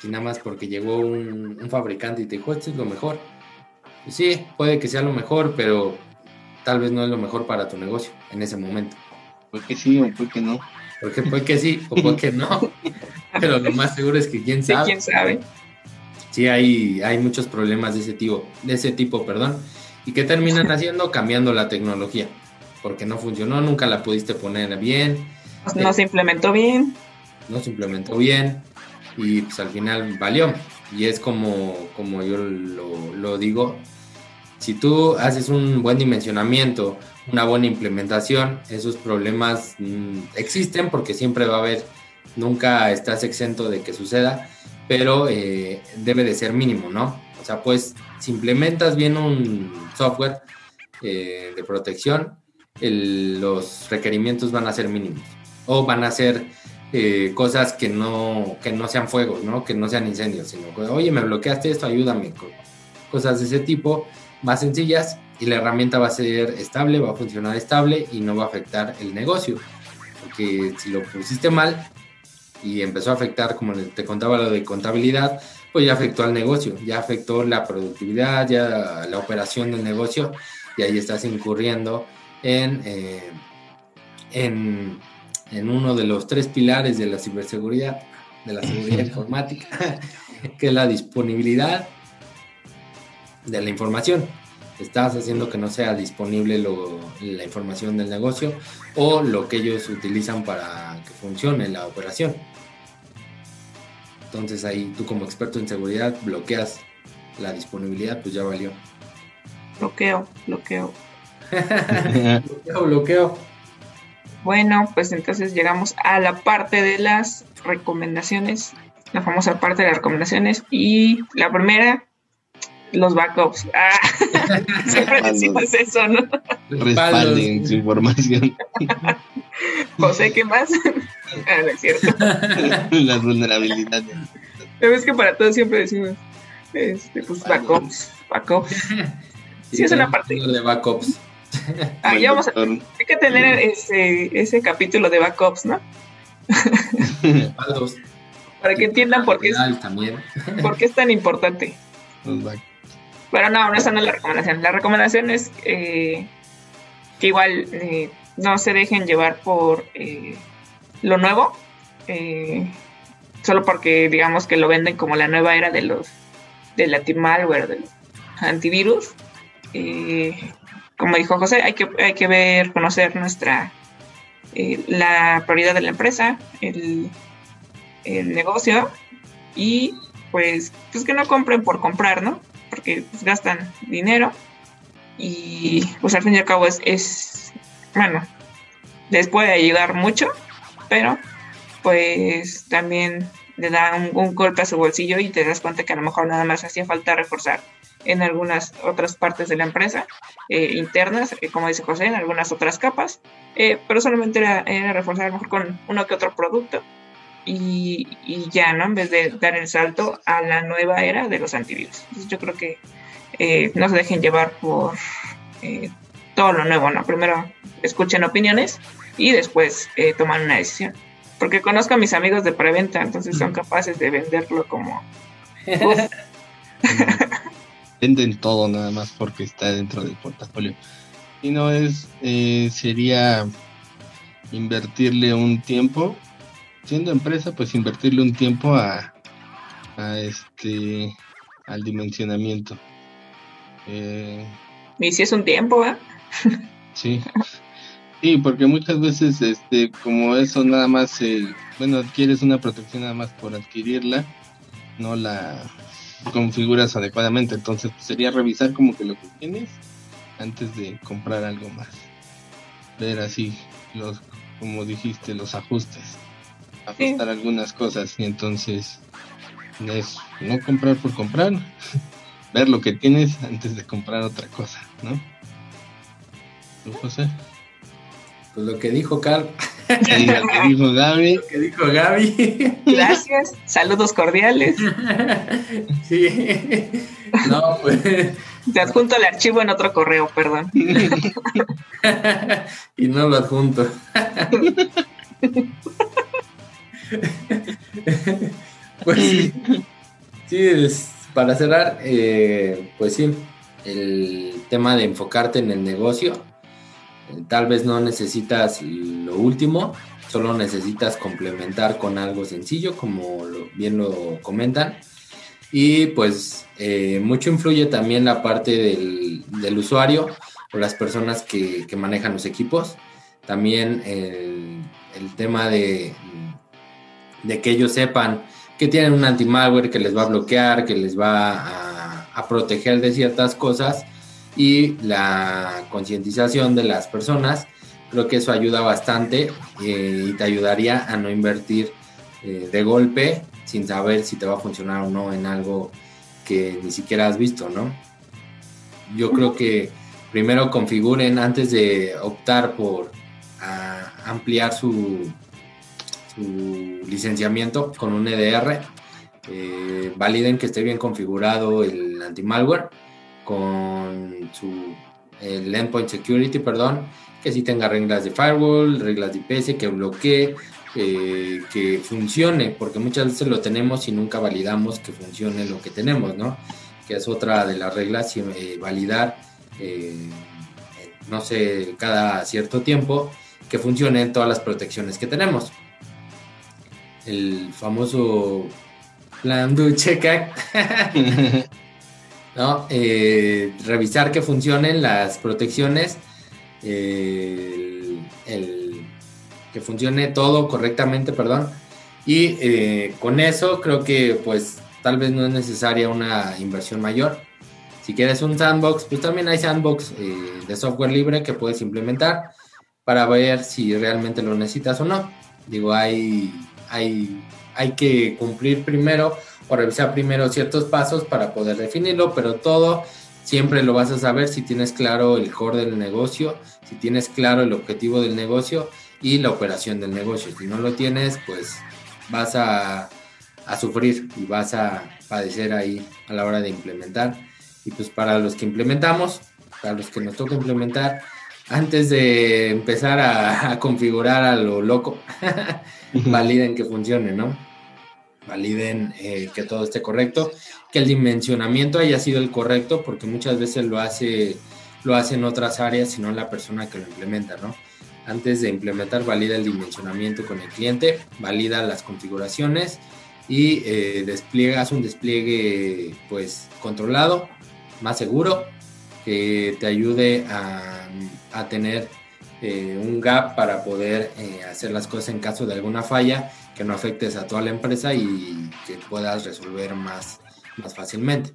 y nada más porque llegó un, fabricante y te dijo, esto es lo mejor. sí, puede que sea lo mejor, pero tal vez no es lo mejor para tu negocio en ese momento. Puede que sí o puede que no. Porque puede que sí o puede que no. pero lo más seguro es que quién sabe. Sí, quién sabe. Sí, hay, hay muchos problemas de ese tipo, de ese tipo, perdón. ¿Y qué terminan haciendo? Cambiando la tecnología. Porque no funcionó, nunca la pudiste poner bien. No se implementó bien. No se implementó bien y pues al final valió. Y es como, como yo lo, digo, si tú haces un buen dimensionamiento, una buena implementación, esos problemas mm, existen porque siempre va a haber, nunca estás exento de que suceda, pero eh, debe de ser mínimo, ¿no? O sea, pues si implementas bien un software eh, de protección, los requerimientos van a ser mínimos o van a ser eh, cosas que no, que no sean fuegos, ¿no? Que no sean incendios, sino que, oye, me bloqueaste esto, ayúdame. Cosas de ese tipo, más sencillas, y la herramienta va a ser estable, va a funcionar estable y no va a afectar el negocio. Porque si lo pusiste mal y empezó a afectar, como te contaba lo de contabilidad, pues ya afectó al negocio, ya afectó la productividad, ya la operación del negocio, y ahí estás incurriendo en, eh, en en uno de los tres pilares de la ciberseguridad, de la seguridad <laughs> informática, <laughs> que es la disponibilidad de la información. Estás haciendo que no sea disponible la información del negocio o lo que ellos utilizan para que funcione la operación. Entonces ahí tú como experto en seguridad bloqueas la disponibilidad, pues ya valió. Bloqueo, bloqueo. <laughs> bloqueo, bloqueo. Bueno, pues entonces llegamos a la parte de las recomendaciones, la famosa parte de las recomendaciones. Y la primera, los backups. Ah, <laughs> siempre decimos eso, ¿no? Respalden su información. <laughs> José, ¿qué más? <laughs> ah, no es cierto. Las vulnerabilidades. Es que para todos siempre decimos, este, pues backups, backups. Sí, es una parte. De backups. Ah, ya vamos a, hay que tener ese, ese capítulo de backups, ¿no? <laughs> Para que entiendan por qué, es, por qué es tan importante. Pero no, no, esa no es la recomendación. La recomendación es eh, que igual eh, no se dejen llevar por eh, lo nuevo. solo porque digamos que lo venden como la nueva era de los del anti-malware, de los antivirus. Eh, como dijo José, hay que, hay que ver, conocer nuestra eh, la prioridad de la empresa, el, el, negocio y pues, pues que no compren por comprar, ¿no? Porque pues, gastan dinero y pues al fin y al cabo es, es bueno, les puede ayudar mucho, pero pues también le da un, golpe a su bolsillo y te das cuenta que a lo mejor nada más hacía falta reforzar en algunas otras partes de la empresa eh, internas, eh, como dice José, en algunas otras capas, eh, pero solamente era, reforzar a lo mejor con uno que otro producto y, ya, ¿no? En vez de dar el salto a la nueva era de los antivirus. Entonces yo creo que no se dejen llevar por todo lo nuevo, ¿no? Primero escuchen opiniones y después toman una decisión porque conozco a mis amigos de preventa, entonces son capaces de venderlo como... <laughs> <laughs> Venden todo nada más porque está dentro del portafolio. Y no es, eh, sería invertirle un tiempo, siendo empresa, pues invertirle un tiempo a, a este, al dimensionamiento. Eh, y si es un tiempo, ¿eh? <laughs> sí. Sí, porque muchas veces, este, como eso nada más, bueno, adquieres una protección nada más por adquirirla, no la configuras adecuadamente. Entonces pues, sería revisar como que lo que tienes antes de comprar algo más. Ver así los, como dijiste, los ajustes, ajustar algunas cosas y entonces es no comprar por comprar, <laughs> ver lo que tienes antes de comprar otra cosa, ¿no? ¿Tú, José? Pues lo que dijo Carl. <laughs> lo que dijo Gaby. Lo que dijo Gaby. Gracias. Saludos cordiales. <laughs> Sí. No, pues. Te adjunto el archivo en otro correo, perdón. <laughs> y no lo adjunto. <laughs> pues sí. Sí, para cerrar, eh, pues sí, el tema de enfocarte en el negocio Tal vez no necesitas lo último, solo necesitas complementar con algo sencillo, como bien lo comentan. Y pues eh, mucho influye también la parte del, usuario o las personas que, manejan los equipos. También el, tema de, de, que ellos sepan que tienen un anti-malware que les va a bloquear, que les va a proteger de ciertas cosas y la concientización de las personas. Creo que eso ayuda bastante eh, y te ayudaría a no invertir eh, de golpe sin saber si te va a funcionar o no en algo que ni siquiera has visto, ¿no? Yo creo que primero configuren antes de optar por ampliar su, licenciamiento con un EDR. Eh, validen que esté bien configurado el anti-malware con su el endpoint security, perdón, que sí tenga reglas de firewall, reglas de IPS, que bloquee, eh, que funcione, porque muchas veces lo tenemos y nunca validamos que funcione lo que tenemos, ¿no? Que es otra de las reglas, eh, validar, eh, no sé, cada cierto tiempo, que funcionen todas las protecciones que tenemos. El famoso plan de check <laughs> <laughs> ¿no? Eh, revisar que funcionen las protecciones, que funcione todo correctamente, perdón. Y eh, con eso creo que pues tal vez no es necesaria una inversión mayor. Si quieres un sandbox, pues también hay sandbox eh, de software libre que puedes implementar para ver si realmente lo necesitas o no. Digo, hay, hay, hay que cumplir primero o revisar primero ciertos pasos para poder definirlo, pero todo siempre lo vas a saber si tienes claro el core del negocio, si tienes claro el objetivo del negocio y la operación del negocio. Si no lo tienes, pues vas a, sufrir y vas a padecer ahí a la hora de implementar. Y pues para los que implementamos, para los que nos toca implementar, antes de empezar a, a configurar a lo loco, <laughs> validen que funcione, ¿no? Validen eh, que todo esté correcto, que el dimensionamiento haya sido el correcto, porque muchas veces lo hace lo hace en otras áreas, sino la persona que lo implementa, ¿no? Antes de implementar, valida el dimensionamiento con el cliente, valida las configuraciones y eh, despliegas un despliegue pues controlado, más seguro, que te ayude a, a tener eh, un gap para poder eh, hacer las cosas en caso de alguna falla, que no afectes a toda la empresa y que puedas resolver más, más fácilmente.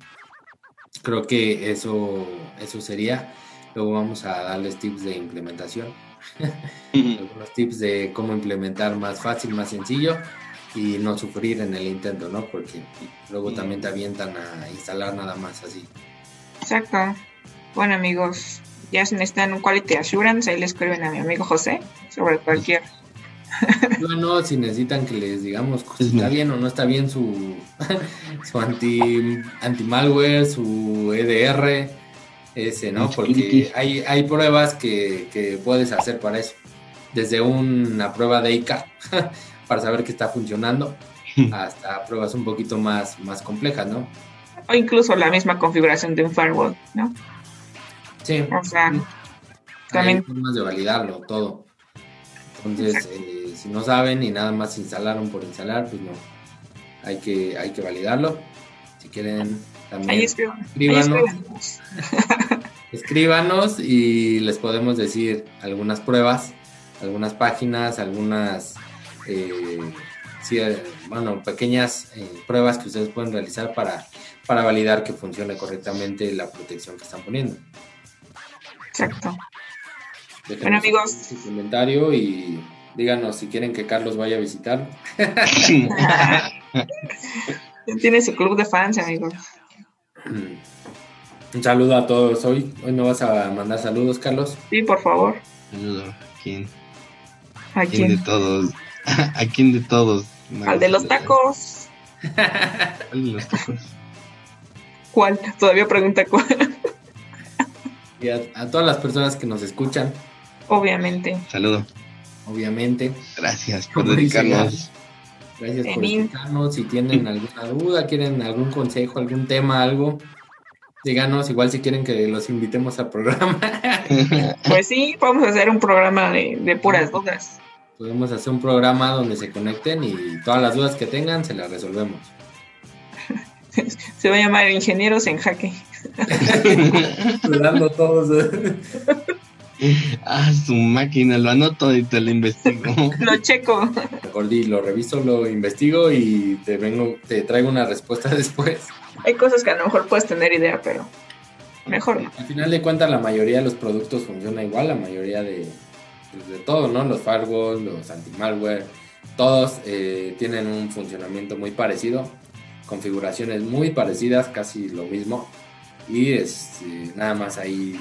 Creo que eso, eso sería. Luego vamos a darles tips de implementación. <laughs> Algunos tips de cómo implementar más fácil, más sencillo y no sufrir en el intento, ¿no? Porque luego también te avientan a instalar nada más así. Exacto. Bueno, amigos, ya si necesitan un quality assurance, ahí le escriben a mi amigo José sobre cualquier. No, si necesitan que les digamos si está bien o no está bien su, su anti, anti malware, su EDR, ese, ¿no? Porque hay, hay pruebas que, que puedes hacer para eso. Desde una prueba de ICA <laughs> para saber que está funcionando <laughs> hasta pruebas un poquito más, más complejas, ¿no? O incluso la misma configuración de un firewall, ¿no? Sí. O sea, también. Hay formas de validarlo todo. Entonces, eh, si no saben y nada más instalaron por instalar, pues no. Hay que, hay que validarlo. Si quieren, también escríbanos. <laughs> escríbanos y les podemos decir algunas pruebas, algunas páginas, algunas eh, eh bueno, pequeñas eh, pruebas que ustedes pueden realizar para, para validar que funcione correctamente la protección que están poniendo. Exacto. bueno, amigos. Su comentario y díganos si quieren que Carlos vaya a visitar. Tiene su club de fans, amigos. Un saludo a todos hoy. Hoy no vas a mandar saludos, Carlos. Sí, por favor. Saludo. ¿A quién? ¿A quién? de todos? <laughs> ¿A quién de todos? Al de los tacos. ¿Al de los tacos? ¿Cuál? Todavía pregunta cuál y a, todas las personas que nos escuchan. Obviamente. Saludo. Obviamente. Gracias <laughs> por dedicarnos. Gracias por dedicarnos. Si tienen alguna duda, quieren algún consejo, algún tema, algo, díganos. Igual si quieren que los invitemos al programa. <laughs> pues sí, vamos a hacer un programa de, de puras dudas. Podemos hacer un programa donde se conecten y todas las dudas que tengan se las resolvemos. <laughs> se va a llamar Ingenieros en Jaque. Sudando todos. <laughs> Ah, su máquina, lo anoto y te lo investigo. <laughs> lo checo. Gordi, lo reviso, lo investigo y te vengo, te traigo una respuesta <laughs> después. Hay cosas que a lo mejor puedes tener idea, pero mejor Al final de cuentas, la mayoría de los productos funciona igual, la mayoría de, pues, de todo, ¿no? Los firewalls, los anti-malware, todos eh, tienen un funcionamiento muy parecido, configuraciones muy parecidas, casi lo mismo y este, nada más ahí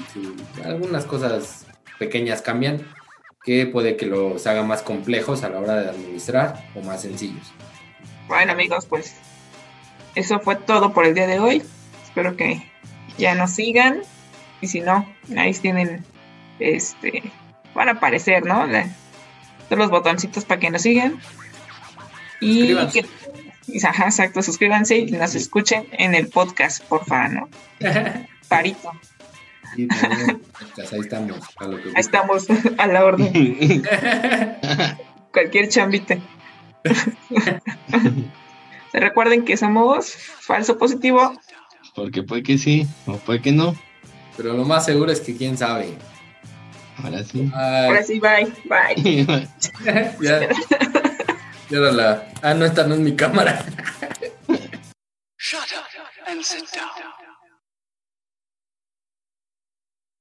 algunas cosas pequeñas cambian que puede que los haga más complejos a la hora de administrar o más sencillos. Bueno amigos, pues eso fue todo por el día de hoy. Espero que ya nos sigan y si no, ahí tienen, este, van a aparecer, ¿no? todos los botoncitos para que nos sigan. Y que, Ajá, exacto, suscríbanse y nos escuchen en el podcast, porfa, ¿no? <laughs> Parito. Pues, ahí estamos. A ahí estamos, a la orden. <laughs> Cualquier chambite. <laughs> Recuerden que somos falso positivo. Porque puede que sí, o puede que no. Pero lo más seguro es que quién sabe. Ahora sí. Ahora sí, bye, bye. <laughs> ya. la. Ah, no, esta no es mi cámara. Shut up and sit down.